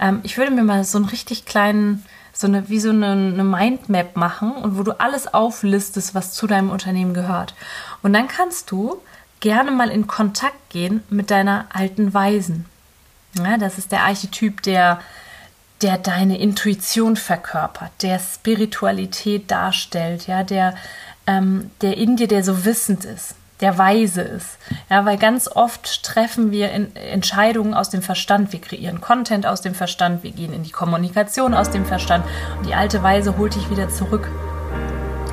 ähm, ich würde mir mal so einen richtig kleinen, so eine, wie so eine, eine Mindmap machen und wo du alles auflistest, was zu deinem Unternehmen gehört. Und dann kannst du gerne mal in Kontakt gehen mit deiner alten Weisen. Ja, das ist der Archetyp, der, der deine Intuition verkörpert, der Spiritualität darstellt, ja, der, ähm, der in dir, der so wissend ist der weise ist. Ja, weil ganz oft treffen wir Entscheidungen aus dem Verstand. Wir kreieren Content aus dem Verstand. Wir gehen in die Kommunikation aus dem Verstand. Und die alte Weise holt dich wieder zurück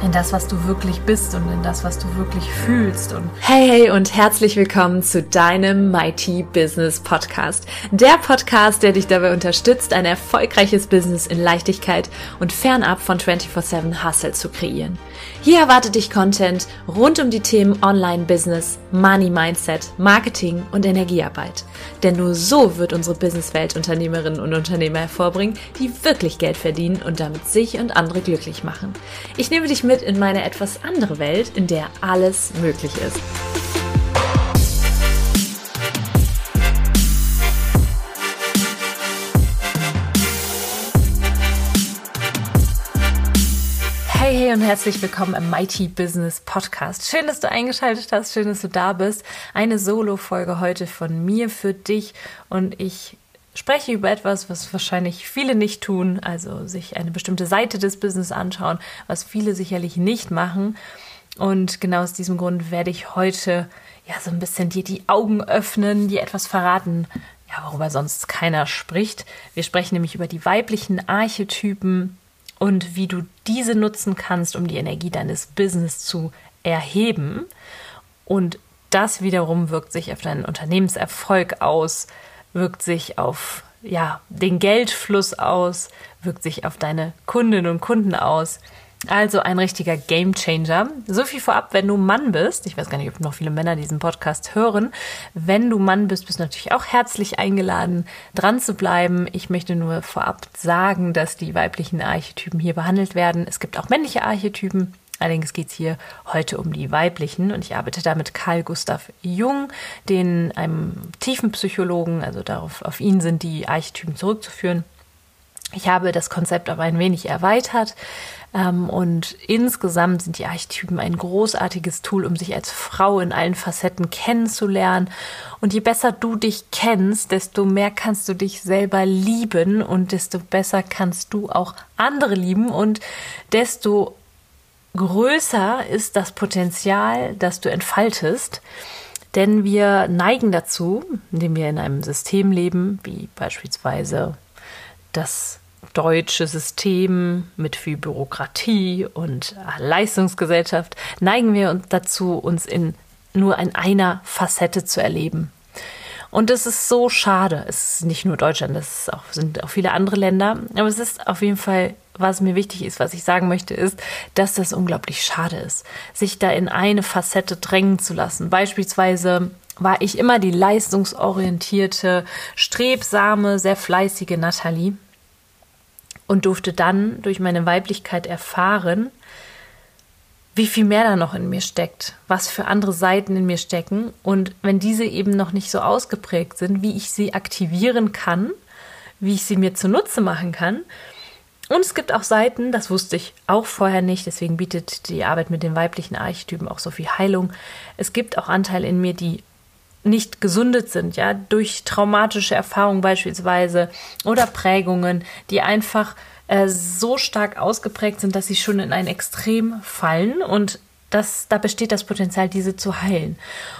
in das, was du wirklich bist und in das, was du wirklich fühlst. Und hey, hey und herzlich willkommen zu deinem Mighty Business Podcast. Der Podcast, der dich dabei unterstützt, ein erfolgreiches Business in Leichtigkeit und fernab von 24-7 Hustle zu kreieren. Hier erwartet dich Content rund um die Themen Online-Business, Money Mindset, Marketing und Energiearbeit. Denn nur so wird unsere Businesswelt Unternehmerinnen und Unternehmer hervorbringen, die wirklich Geld verdienen und damit sich und andere glücklich machen. Ich nehme dich mit in meine etwas andere Welt, in der alles möglich ist. Hey, hey und herzlich willkommen im Mighty Business Podcast. Schön, dass du eingeschaltet hast, schön, dass du da bist. Eine Solo-Folge heute von mir für dich und ich spreche über etwas, was wahrscheinlich viele nicht tun, also sich eine bestimmte Seite des Business anschauen, was viele sicherlich nicht machen. Und genau aus diesem Grund werde ich heute ja so ein bisschen dir die Augen öffnen, dir etwas verraten, ja, worüber sonst keiner spricht. Wir sprechen nämlich über die weiblichen Archetypen und wie du diese nutzen kannst, um die Energie deines Business zu erheben. Und das wiederum wirkt sich auf deinen Unternehmenserfolg aus, wirkt sich auf ja, den Geldfluss aus, wirkt sich auf deine Kundinnen und Kunden aus. Also ein richtiger Game Changer. So viel vorab, wenn du Mann bist. Ich weiß gar nicht, ob noch viele Männer diesen Podcast hören. Wenn du Mann bist, bist du natürlich auch herzlich eingeladen, dran zu bleiben. Ich möchte nur vorab sagen, dass die weiblichen Archetypen hier behandelt werden. Es gibt auch männliche Archetypen. Allerdings geht es hier heute um die weiblichen und ich arbeite da mit Karl Gustav Jung, den einem tiefen Psychologen, also darauf, auf ihn sind die Archetypen zurückzuführen. Ich habe das Konzept aber ein wenig erweitert ähm, und insgesamt sind die Archetypen ein großartiges Tool, um sich als Frau in allen Facetten kennenzulernen. Und je besser du dich kennst, desto mehr kannst du dich selber lieben und desto besser kannst du auch andere lieben und desto größer ist das Potenzial, das du entfaltest. Denn wir neigen dazu, indem wir in einem System leben, wie beispielsweise das deutsche System mit viel Bürokratie und Leistungsgesellschaft, neigen wir uns dazu, uns in nur in einer Facette zu erleben. Und es ist so schade. Es ist nicht nur Deutschland, es auch, sind auch viele andere Länder. Aber es ist auf jeden Fall, was mir wichtig ist, was ich sagen möchte, ist, dass das unglaublich schade ist, sich da in eine Facette drängen zu lassen. Beispielsweise war ich immer die leistungsorientierte, strebsame, sehr fleißige Nathalie und durfte dann durch meine Weiblichkeit erfahren, wie viel mehr da noch in mir steckt, was für andere Seiten in mir stecken und wenn diese eben noch nicht so ausgeprägt sind, wie ich sie aktivieren kann, wie ich sie mir zunutze machen kann. Und es gibt auch Seiten, das wusste ich auch vorher nicht, deswegen bietet die Arbeit mit den weiblichen Archetypen auch so viel Heilung. Es gibt auch Anteile in mir, die nicht gesundet sind, ja, durch traumatische Erfahrungen beispielsweise oder Prägungen, die einfach äh, so stark ausgeprägt sind, dass sie schon in ein Extrem fallen und das, da besteht das Potenzial, diese zu heilen.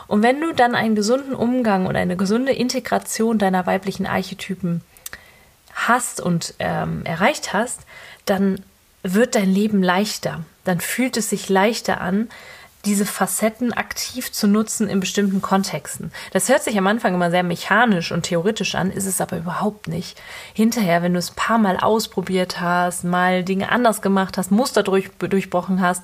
Und wenn du dann einen gesunden Umgang und eine gesunde Integration deiner weiblichen Archetypen hast und ähm, erreicht hast, dann wird dein Leben leichter. Dann fühlt es sich leichter an, diese Facetten aktiv zu nutzen in bestimmten Kontexten. Das hört sich am Anfang immer sehr mechanisch und theoretisch an, ist es aber überhaupt nicht. Hinterher, wenn du es ein paar Mal ausprobiert hast, mal Dinge anders gemacht hast, Muster durch, durchbrochen hast,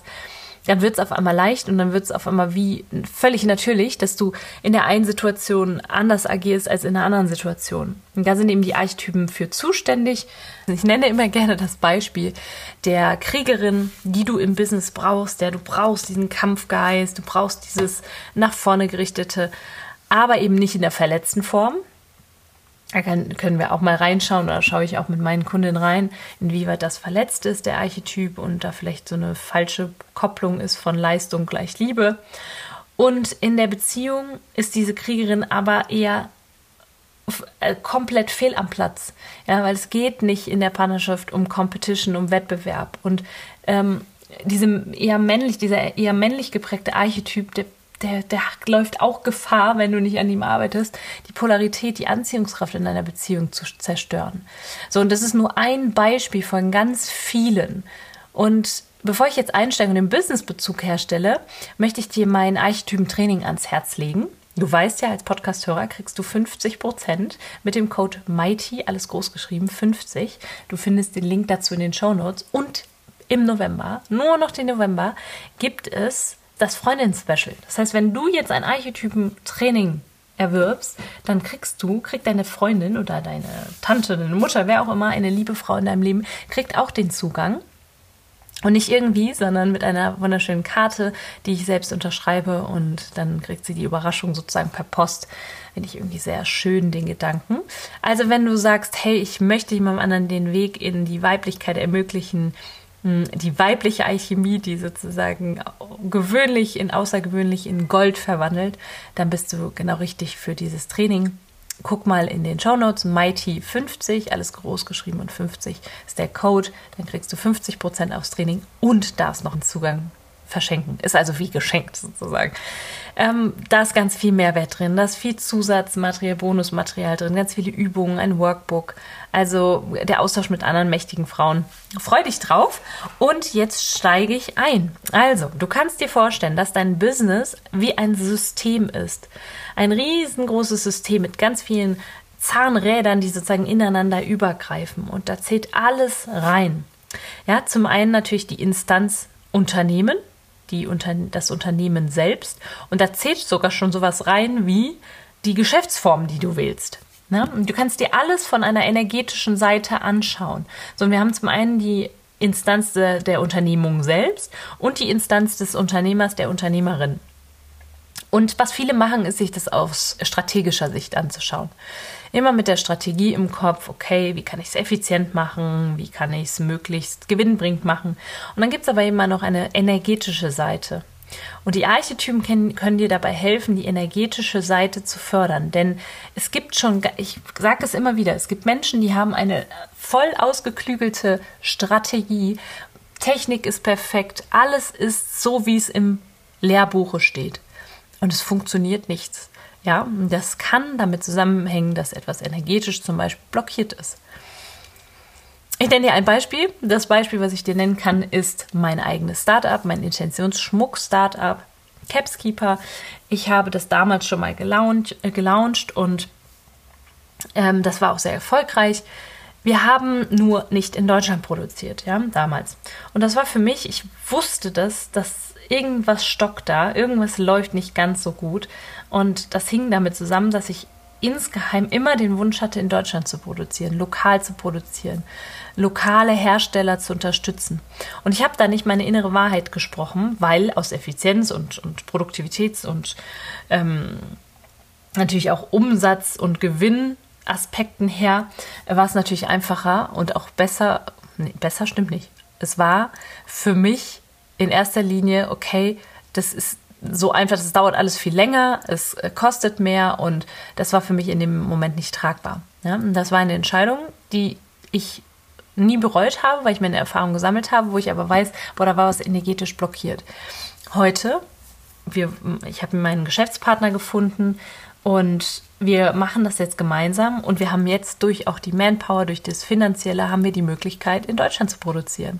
dann wird es auf einmal leicht und dann wird es auf einmal wie völlig natürlich, dass du in der einen Situation anders agierst als in der anderen Situation. Und da sind eben die Archetypen für zuständig. Ich nenne immer gerne das Beispiel der Kriegerin, die du im Business brauchst, der du brauchst diesen Kampfgeist, du brauchst dieses nach vorne gerichtete, aber eben nicht in der verletzten Form, Da kann, können wir auch mal reinschauen oder schaue ich auch mit meinen Kundinnen rein, inwieweit das verletzt ist, der Archetyp, und da vielleicht so eine falsche Kopplung ist von Leistung gleich Liebe. Und in der Beziehung ist diese Kriegerin aber eher äh, komplett fehl am Platz. Ja, weil es geht nicht in der Partnerschaft um Competition, um Wettbewerb. Und ähm, diese eher männlich, dieser eher männlich geprägte Archetyp, der der, der läuft auch Gefahr, wenn du nicht an ihm arbeitest, die Polarität, die Anziehungskraft in deiner Beziehung zu zerstören. So, und das ist nur ein Beispiel von ganz vielen. Und bevor ich jetzt einsteige und den Businessbezug herstelle, möchte ich dir mein Archetypen-Training ans Herz legen. Du weißt ja, als Podcast-Hörer kriegst du 50 Prozent mit dem Code MIGHTY, alles groß geschrieben, 50. Du findest den Link dazu in den Show Notes. Und im November, nur noch den November, gibt es das Freundin-Special. Das heißt, wenn du jetzt ein Archetypen-Training erwirbst, dann kriegst du, kriegt deine Freundin oder deine Tante, deine Mutter, wer auch immer, eine liebe Frau in deinem Leben, kriegt auch den Zugang. Und nicht irgendwie, sondern mit einer wunderschönen Karte, die ich selbst unterschreibe und dann kriegt sie die Überraschung sozusagen per Post. Finde ich irgendwie sehr schön, den Gedanken. Also wenn du sagst, hey, ich möchte jemandem anderen den Weg in die Weiblichkeit ermöglichen, die weibliche Alchemie, die sozusagen gewöhnlich in außergewöhnlich in Gold verwandelt, dann bist du genau richtig für dieses Training. Guck mal in den Show Notes, Mighty50, alles groß geschrieben und 50 ist der Code. Dann kriegst du 50% aufs Training und darfst noch einen Zugang verschenken. Ist also wie geschenkt sozusagen. Ähm, da ist ganz viel Mehrwert drin, da ist viel Zusatzmaterial, Bonusmaterial drin, ganz viele Übungen, ein Workbook, also der Austausch mit anderen mächtigen Frauen. Freu dich drauf und jetzt steige ich ein. Also, du kannst dir vorstellen, dass dein Business wie ein System ist. Ein riesengroßes System mit ganz vielen Zahnrädern, die sozusagen ineinander übergreifen und da zählt alles rein. Ja, zum einen natürlich die Instanz Unternehmen, die Unter das Unternehmen selbst. Und da zählt sogar schon sowas rein wie die Geschäftsform, die du wählst. Ne? Und du kannst dir alles von einer energetischen Seite anschauen. So, wir haben zum einen die Instanz de, der Unternehmung selbst und die Instanz des Unternehmers, der Unternehmerin. Und was viele machen, ist sich das aus strategischer Sicht anzuschauen. Immer mit der Strategie im Kopf, okay, wie kann ich es effizient machen, wie kann ich es möglichst gewinnbringend machen. Und dann gibt es aber immer noch eine energetische Seite. Und die Archetypen können, können, dir dabei helfen, die energetische Seite zu fördern. Denn es gibt schon, ich sage es immer wieder, es gibt Menschen, die haben eine voll ausgeklügelte Strategie. Technik ist perfekt, alles ist so, wie es im Lehrbuche steht und es funktioniert nichts. Ja, das kann damit zusammenhängen, dass etwas energetisch zum Beispiel blockiert ist. Ich nenne dir ein Beispiel. Das Beispiel, was ich dir nennen kann, ist mein eigenes Startup, mein Intentionsschmuck-Startup, Capskeeper. Ich habe das damals schon mal gelauncht, äh, gelauncht und ähm, das war auch sehr erfolgreich. Wir haben nur nicht in Deutschland produziert, ja, damals. Und das war für mich, ich wusste das, dass irgendwas stockt da, irgendwas läuft nicht ganz so gut. Und das hing damit zusammen, dass ich insgeheim immer den Wunsch hatte, in Deutschland zu produzieren, lokal zu produzieren, lokale Hersteller zu unterstützen. Und ich habe da nicht meine innere Wahrheit gesprochen, weil aus Effizienz und, und Produktivitäts- und ähm, natürlich auch Umsatz- und Gewinnaspekten her war es natürlich einfacher und auch besser, nee, besser stimmt nicht. Es war für mich in erster Linie, okay, das ist so einfach, das dauert alles viel länger, es äh, kostet mehr und das war für mich in dem Moment nicht tragbar. Ja? Das war eine Entscheidung, die ich nie bereut habe, weil ich meine Erfahrung gesammelt habe, wo ich aber weiß, boah, da war was energetisch blockiert. Heute, wir, ich habe meinen Geschäftspartner gefunden und wir machen das jetzt gemeinsam und wir haben jetzt durch auch die Manpower, durch das Finanzielle, haben wir die Möglichkeit, in Deutschland zu produzieren.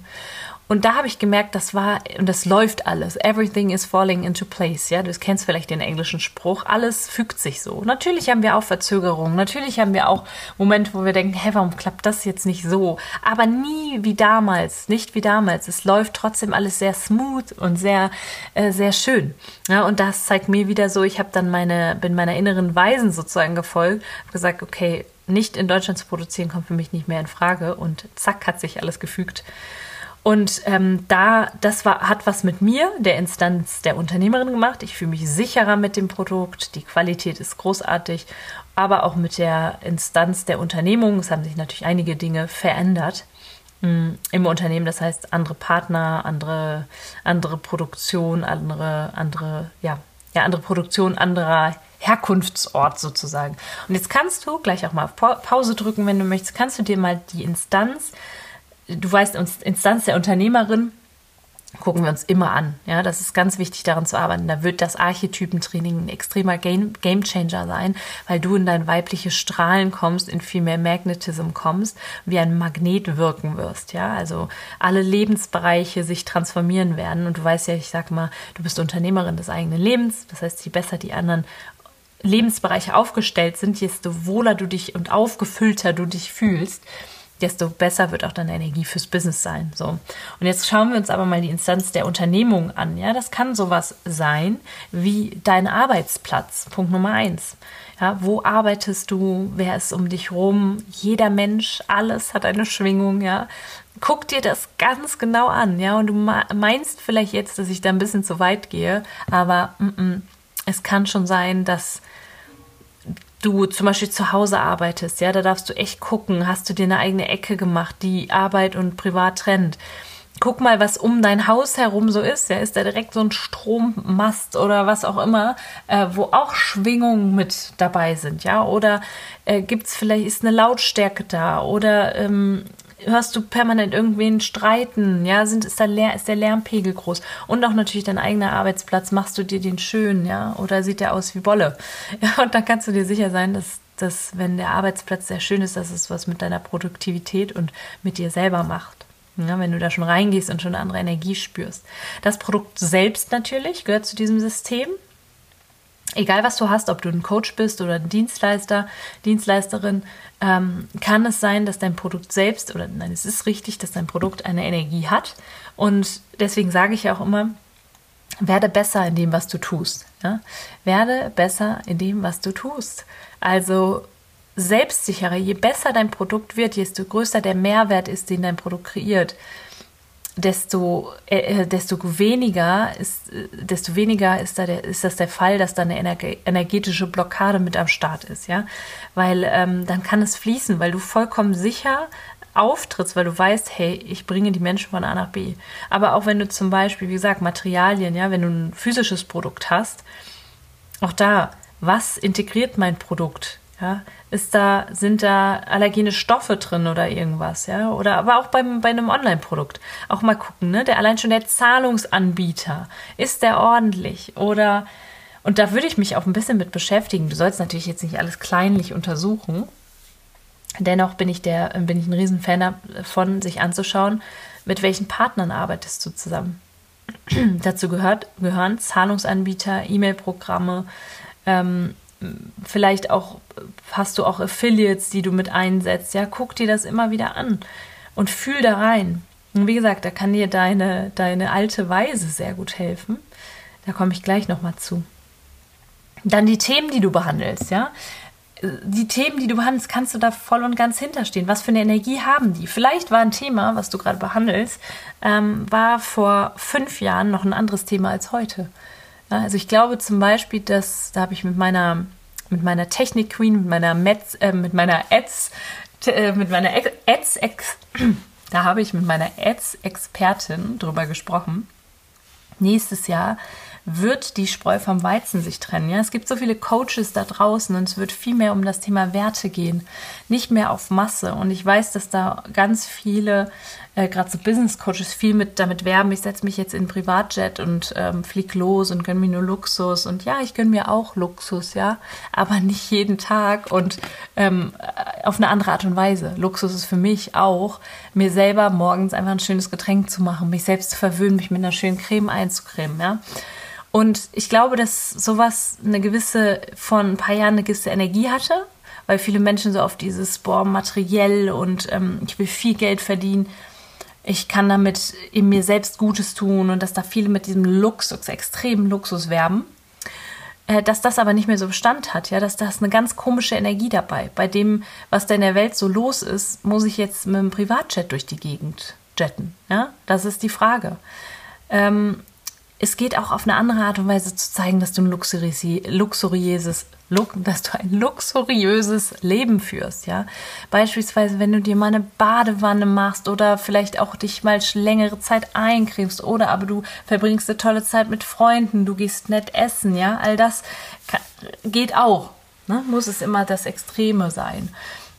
Und da habe ich gemerkt, das war, und das läuft alles. Everything is falling into place. Ja, du kennst vielleicht den englischen Spruch. Alles fügt sich so. Natürlich haben wir auch Verzögerungen. Natürlich haben wir auch Momente, wo wir denken, hä, warum klappt das jetzt nicht so? Aber nie wie damals. Nicht wie damals. Es läuft trotzdem alles sehr smooth und sehr, äh, sehr schön. Ja, und das zeigt mir wieder so, ich habe dann meine, bin meiner inneren Weisen sozusagen gefolgt, habe gesagt, okay, nicht in Deutschland zu produzieren kommt für mich nicht mehr in Frage und zack hat sich alles gefügt. Und ähm, da, das war, hat was mit mir, der Instanz der Unternehmerin gemacht. Ich fühle mich sicherer mit dem Produkt, die Qualität ist großartig, aber auch mit der Instanz der Unternehmung. Es haben sich natürlich einige Dinge verändert mh, hm, im Unternehmen. Das heißt, andere Partner, andere, andere Produktion, andere, andere, ja, ja, andere Produktion, anderer Herkunftsort sozusagen. Und jetzt kannst du gleich auch mal auf Pause drücken, wenn du möchtest, kannst du dir mal die Instanz, du weißt, Instanz der Unternehmerin, gucken wir uns immer an. Ja, das ist ganz wichtig, daran zu arbeiten. Da wird das Archetypentraining ein extremer Game, Gamechanger sein, weil du in dein weibliches Strahlen kommst, in viel mehr Magnetism kommst, wie ein Magnet wirken wirst. Ja, also alle Lebensbereiche sich transformieren werden. Und du weißt ja, ich sag mal, du bist Unternehmerin des eigenen Lebens. Das heißt, je besser die anderen Lebensbereiche aufgestellt sind, desto wohler du dich und aufgefüllter du dich fühlst, desto besser wird auch deine Energie fürs Business sein. So. Und jetzt schauen wir uns aber mal die Instanz der Unternehmung an. Ja, das kann sowas sein wie dein Arbeitsplatz. Punkt Nummer eins. Ja, wo arbeitest du? Wer ist um dich rum? Jeder Mensch, alles hat eine Schwingung, ja. Guck dir das ganz genau an, ja. Und du meinst vielleicht jetzt, dass ich da ein bisschen zu weit gehe, aber mm -mm, es kann schon sein, dass du zum Beispiel zu Hause arbeitest, ja, da darfst du echt gucken, hast du dir eine eigene Ecke gemacht, die Arbeit und Privat trennt. Guck mal, was um dein Haus herum so ist. Ja, ist da direkt so ein Strommast oder was auch immer, äh, wo auch Schwingungen mit dabei sind, ja? Oder äh, gibt es vielleicht ist eine Lautstärke da oder ähm, hörst du permanent irgendwen streiten? Ja, sind, ist, da Lär, ist der Lärmpegel groß? Und auch natürlich dein eigener Arbeitsplatz, machst du dir den schön, ja? Oder sieht der aus wie Bolle? Ja, und dann kannst du dir sicher sein, dass, dass wenn der Arbeitsplatz sehr schön ist, dass es was mit deiner Produktivität und mit dir selber macht. Ja, wenn du da schon reingehst und schon eine andere Energie spürst. Das Produkt selbst natürlich gehört zu diesem System. Egal was du hast, ob du ein Coach bist oder ein Dienstleister, Dienstleisterin, ähm, kann es sein, dass dein Produkt selbst, oder nein, es ist richtig, dass dein Produkt eine Energie hat. Und deswegen sage ich ja auch immer, werde besser in dem, was du tust. Ja? Werde besser in dem, was du tust. Also selbstsicherer, je besser dein Produkt wird, desto größer der Mehrwert ist, den dein Produkt kreiert, desto, äh, äh, desto weniger ist, äh, desto weniger ist, da der, ist das der Fall, dass da eine energetische Blockade mit am Start ist, ja. Weil ähm, dann kann es fließen, weil du vollkommen sicher auftrittst, weil du weißt, hey, ich bringe die Menschen von A nach B. Aber auch wenn du zum Beispiel, wie gesagt, Materialien, ja, wenn du ein physisches Produkt hast, auch da, was integriert mein Produkt? Ja, ist da, sind da allergene Stoffe drin oder irgendwas, ja? Oder aber auch beim, bei einem Online-Produkt. Auch mal gucken, ne? Der allein schon der Zahlungsanbieter, ist der ordentlich? Oder und da würde ich mich auch ein bisschen mit beschäftigen. Du sollst natürlich jetzt nicht alles kleinlich untersuchen. Dennoch bin ich der, bin ich ein Riesenfan davon, sich anzuschauen, mit welchen Partnern arbeitest du zusammen. Dazu gehört, gehören Zahlungsanbieter, E-Mail-Programme, ähm, vielleicht auch hast du auch Affiliates, die du mit einsetzt. Ja, guck dir das immer wieder an und fühl da rein. Und wie gesagt, da kann dir deine, deine alte Weise sehr gut helfen. Da komme ich gleich nochmal zu. Dann die Themen, die du behandelst, ja. Die Themen, die du behandelst, kannst du da voll und ganz hinterstehen. Was für eine Energie haben die? Vielleicht war ein Thema, was du gerade behandelst, ähm, war vor fünf Jahren noch ein anderes Thema als heute. Also ich glaube zum Beispiel, dass da habe ich mit meiner mit meiner Technik Queen, mit meiner Metz, äh, mit meiner Ads, äh, mit meiner Ads, Ex, da habe ich mit meiner Ads Expertin drüber gesprochen. Nächstes Jahr wird die Spreu vom Weizen sich trennen. Ja, es gibt so viele Coaches da draußen und es wird viel mehr um das Thema Werte gehen, nicht mehr auf Masse. Und ich weiß, dass da ganz viele, äh, gerade so Business Coaches, viel mit damit werben. Ich setze mich jetzt in Privatjet und ähm, flieg los und gönne mir nur Luxus. Und ja, ich gönne mir auch Luxus, ja, aber nicht jeden Tag und ähm, auf eine andere Art und Weise. Luxus ist für mich auch, mir selber morgens einfach ein schönes Getränk zu machen, mich selbst zu verwöhnen, mich mit einer schönen Creme einzucremen, ja. Und ich glaube, dass sowas eine gewisse, von ein paar Jahren eine gewisse Energie hatte, weil viele Menschen so auf dieses, boah, materiell und ähm, ich will viel Geld verdienen. Ich kann damit in mir selbst Gutes tun und dass da viele mit diesem Luxus, extremen Luxus werben. Äh, dass das aber nicht mehr so Bestand hat, ja, dass da ist eine ganz komische Energie dabei. Bei dem, was da in der Welt so los ist, muss ich jetzt mit dem Privatjet durch die Gegend jetten? Ja, das ist die Frage. Ähm, es geht auch auf eine andere Art und Weise zu zeigen, dass du ein luxuriöses, dass du ein luxuriöses Leben führst, ja. Beispielsweise, wenn du dir mal eine Badewanne machst oder vielleicht auch dich mal längere Zeit eincremst oder aber du verbringst eine tolle Zeit mit Freunden, du gehst nett essen, ja. All das geht auch. Ne? Muss es immer das Extreme sein.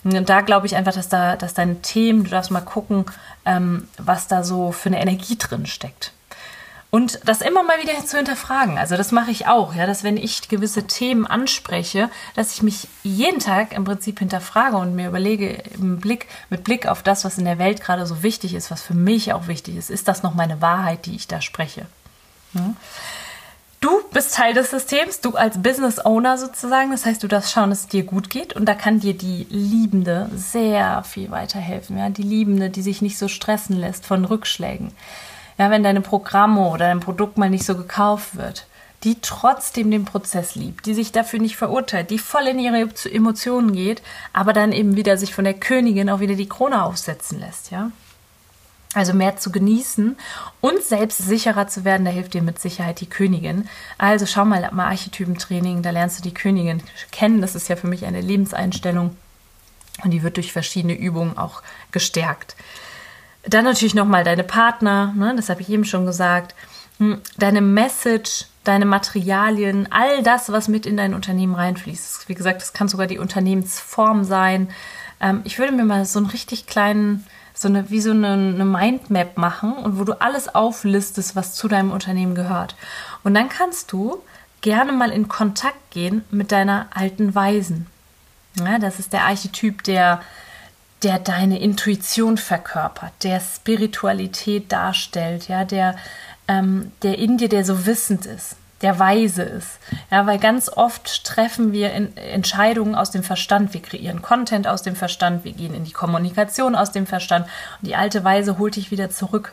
Und da glaube ich einfach, dass da, dass deine Themen, du darfst mal gucken, ähm, was da so für eine Energie drin steckt. Und das immer mal wieder zu hinterfragen. Also das mache ich auch, ja, dass wenn ich gewisse Themen anspreche, dass ich mich jeden Tag im Prinzip hinterfrage und mir überlege, im Blick, mit Blick auf das, was in der Welt gerade so wichtig ist, was für mich auch wichtig ist, ist das noch meine Wahrheit, die ich da spreche? Ja? Du bist Teil des Systems, du als Business Owner sozusagen. Das heißt, du darfst schauen, dass es dir gut geht. Und da kann dir die Liebende sehr viel weiterhelfen. Ja? Die Liebende, die sich nicht so stressen lässt von Rückschlägen ja, wenn deine Programme oder dein Produkt mal nicht so gekauft wird, die trotzdem den Prozess liebt, die sich dafür nicht verurteilt, die voll in ihre Emotionen geht, aber dann eben wieder sich von der Königin auch wieder die Krone aufsetzen lässt, ja. Also mehr zu genießen und selbst sicherer zu werden, da hilft dir mit Sicherheit die Königin. Also schau mal, mal Archetypentraining, da lernst du die Königin kennen. Das ist ja für mich eine Lebenseinstellung und die wird durch verschiedene Übungen auch gestärkt. Dann natürlich nochmal deine Partner, ne, das habe ich eben schon gesagt, hm, deine Message, deine Materialien, all das, was mit in dein Unternehmen reinfließt. Wie gesagt, das kann sogar die Unternehmensform sein. Ähm, ich würde mir mal so einen richtig kleinen, so eine, wie so eine, eine Mindmap machen und wo du alles auflistest, was zu deinem Unternehmen gehört. Und dann kannst du gerne mal in Kontakt gehen mit deiner alten Weisen. Ja, das ist der Archetyp der der deine Intuition verkörpert, der Spiritualität darstellt, ja, der, ähm, der in dir, der so wissend ist, der weise ist. Ja, weil ganz oft treffen wir Entscheidungen aus dem Verstand. Wir kreieren Content aus dem Verstand, wir gehen in die Kommunikation aus dem Verstand und die alte Weise holt dich wieder zurück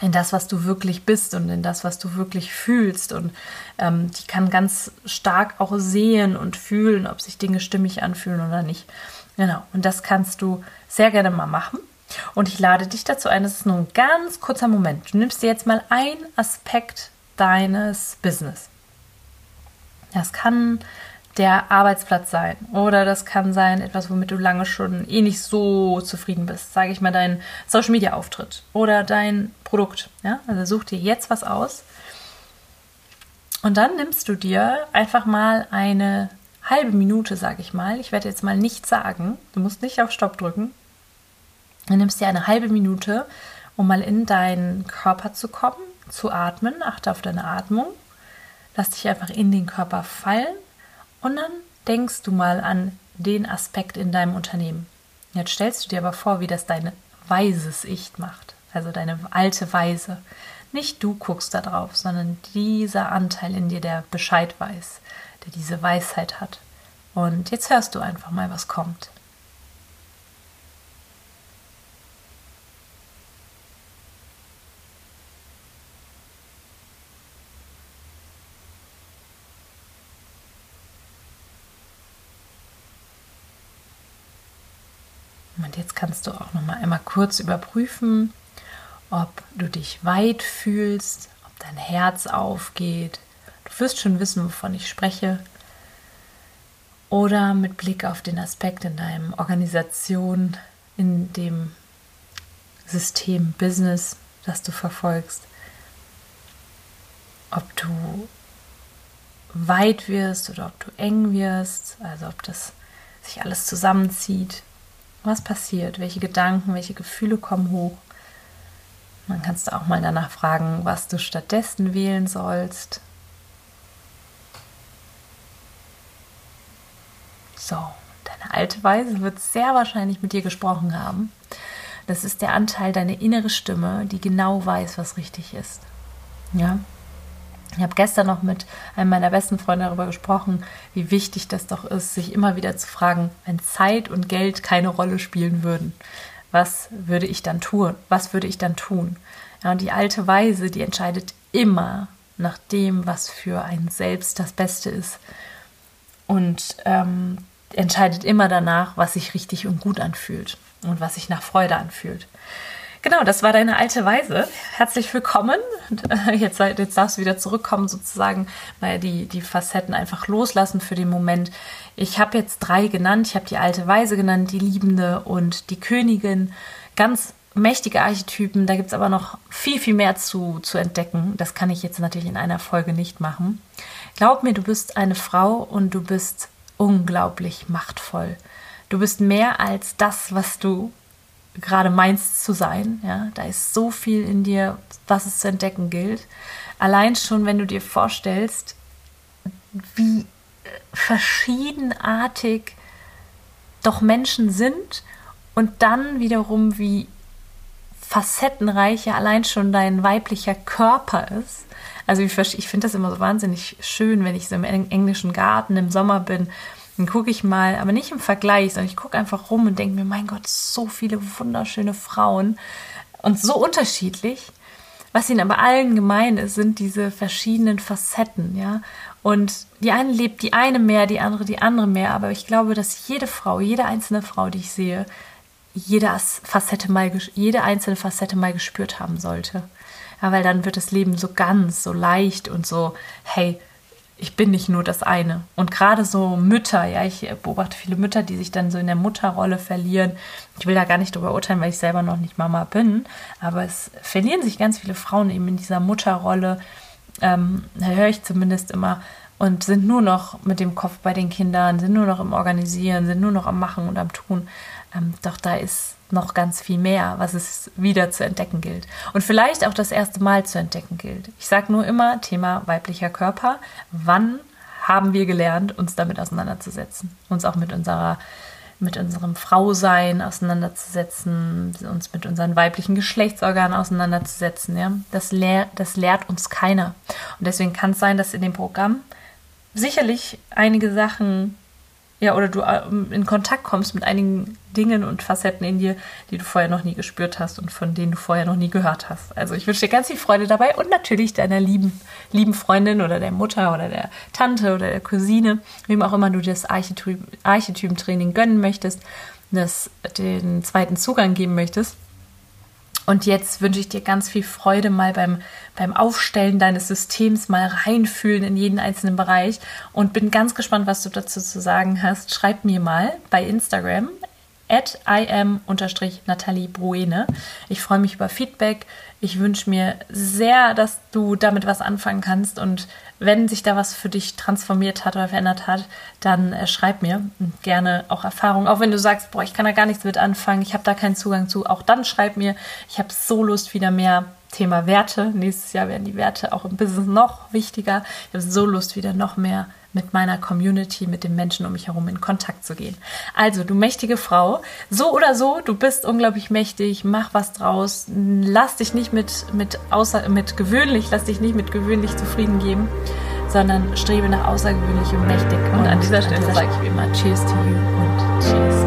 in das, was du wirklich bist und in das, was du wirklich fühlst. Und ähm, die kann ganz stark auch sehen und fühlen, ob sich Dinge stimmig anfühlen oder nicht. Genau, und das kannst du sehr gerne mal machen. Und ich lade dich dazu ein, das ist nur ein ganz kurzer Moment. Du nimmst dir jetzt mal einen Aspekt deines Business. Das kann der Arbeitsplatz sein oder das kann sein etwas, womit du lange schon eh nicht so zufrieden bist. Sage ich mal dein Social Media Auftritt oder dein Produkt. Ja? Also such dir jetzt was aus und dann nimmst du dir einfach mal eine halbe Minute, sage ich mal. Ich werde jetzt mal nichts sagen. Du musst nicht auf Stopp drücken. Du nimmst dir eine halbe Minute, um mal in deinen Körper zu kommen, zu atmen. Achte auf deine Atmung. Lass dich einfach in den Körper fallen und dann denkst du mal an den Aspekt in deinem Unternehmen. Jetzt stellst du dir aber vor, wie das dein weises Ich macht, also deine alte Weise. Nicht du guckst da drauf, sondern dieser Anteil in dir, der Bescheid weiß, der diese Weisheit hat. Und jetzt hörst du einfach mal, was kommt. Und jetzt kannst du auch noch mal einmal kurz überprüfen, ob du dich weit fühlst, ob dein Herz aufgeht, Du wirst schon wissen, wovon ich spreche. Oder mit Blick auf den Aspekt in deinem Organisation, in dem System Business, das du verfolgst. Ob du weit wirst oder ob du eng wirst, also ob das sich alles zusammenzieht. Was passiert? Welche Gedanken, welche Gefühle kommen hoch? Dann kannst du auch mal danach fragen, was du stattdessen wählen sollst, So, deine alte Weise wird sehr wahrscheinlich mit dir gesprochen haben. Das ist der Anteil, deine innere Stimme, die genau weiß, was richtig ist. Ja. Ich habe gestern noch mit einem meiner besten Freunde darüber gesprochen, wie wichtig das doch ist, sich immer wieder zu fragen, wenn Zeit und Geld keine Rolle spielen würden, was würde ich dann tun? Was würde ich dann tun? Ja, und die alte Weise, die entscheidet immer nach dem, was für einen selbst das Beste ist. Und ähm, entscheidet immer danach, was sich richtig und gut anfühlt und was sich nach Freude anfühlt. Genau, das war deine alte Weise. Herzlich willkommen. Äh, jetzt, jetzt darfst du wieder zurückkommen, sozusagen, weil die, die Facetten einfach loslassen für den Moment. Ich habe jetzt drei genannt. Ich habe die alte Weise genannt, die Liebende und die Königin. Ganz mächtige Archetypen. Da gibt es aber noch viel, viel mehr zu, zu entdecken. Das kann ich jetzt natürlich in einer Folge nicht machen. Glaub mir, du bist eine Frau und du bist unglaublich machtvoll. Du bist mehr als das, was du gerade meinst zu sein. Ja, da ist so viel in dir, was es zu entdecken gilt. Allein schon, wenn du dir vorstellst, wie verschiedenartig doch Menschen sind und dann wiederum wie facettenreicher allein schon dein weiblicher Körper ist. Also ich, ich finde das immer so wahnsinnig schön, wenn ich so im englischen Garten im Sommer bin dann gucke ich mal, aber nicht im Vergleich, sondern ich gucke einfach rum und denke mir, mein Gott, so viele wunderschöne Frauen und so unterschiedlich. Was ihnen aber allen gemein ist, sind diese verschiedenen Facetten, ja. Und die eine lebt die eine mehr, die andere die andere mehr. Aber ich glaube, dass jede Frau, jede einzelne Frau, die ich sehe, jede Facette mal, jede einzelne Facette mal gespürt haben sollte. Ja, weil dann wird das Leben so ganz, so leicht und so, hey, ich bin nicht nur das eine. Und gerade so Mütter, ja, ich beobachte viele Mütter, die sich dann so in der Mutterrolle verlieren. Ich will da gar nicht drüber urteilen, weil ich selber noch nicht Mama bin, aber es verlieren sich ganz viele Frauen eben in dieser Mutterrolle, ähm, höre ich zumindest immer, und sind nur noch mit dem Kopf bei den Kindern, sind nur noch im Organisieren, sind nur noch am Machen und am Tun. Ähm, doch da ist noch ganz viel mehr, was es wieder zu entdecken gilt. Und vielleicht auch das erste Mal zu entdecken gilt. Ich sage nur immer Thema weiblicher Körper. Wann haben wir gelernt, uns damit auseinanderzusetzen? Uns auch mit unserer mit unserem Frausein auseinanderzusetzen, uns mit unseren weiblichen Geschlechtsorganen auseinanderzusetzen. Ja? Das, lehr das lehrt uns keiner. Und deswegen kann es sein, dass in dem Programm sicherlich einige Sachen ja, oder du äh, in Kontakt kommst mit einigen Dingen und Facetten in dir, die du vorher noch nie gespürt hast und von denen du vorher noch nie gehört hast. Also ich wünsche dir ganz viel Freude dabei und natürlich deiner lieben, lieben Freundin oder der Mutter oder der Tante oder der Cousine, wem auch immer du das Archetyp, Archetypentraining gönnen möchtest, das den zweiten Zugang geben möchtest. Und jetzt wünsche ich dir ganz viel Freude mal beim, beim Aufstellen deines Systems, mal reinfühlen in jeden einzelnen Bereich und bin ganz gespannt, was du dazu zu sagen hast. Schreib mir mal bei Instagram at im-natalie Bruene. Ich freue mich über Feedback. Ich wünsche mir sehr, dass du damit was anfangen kannst und wenn sich da was für dich transformiert hat oder verändert hat, dann äh, schreib mir gerne auch Erfahrungen. Auch wenn du sagst, boah, ich kann da gar nichts mit anfangen, ich habe da keinen Zugang zu, auch dann schreib mir. Ich habe so Lust, wieder mehr Thema Werte. Nächstes Jahr werden die Werte auch im Business noch wichtiger. Ich habe so Lust, wieder noch mehr mit meiner Community, mit den Menschen um mich herum in Kontakt zu gehen. Also, du mächtige Frau, so oder so, du bist unglaublich mächtig, mach was draus, lass dich nicht mit, mit, außer, mit gewöhnlich, lass dich nicht mit gewöhnlich zufrieden geben, sondern strebe nach außergewöhnlich und mächtig. Und, und an dieser Stelle sage ich wie immer Cheers to you und Cheers.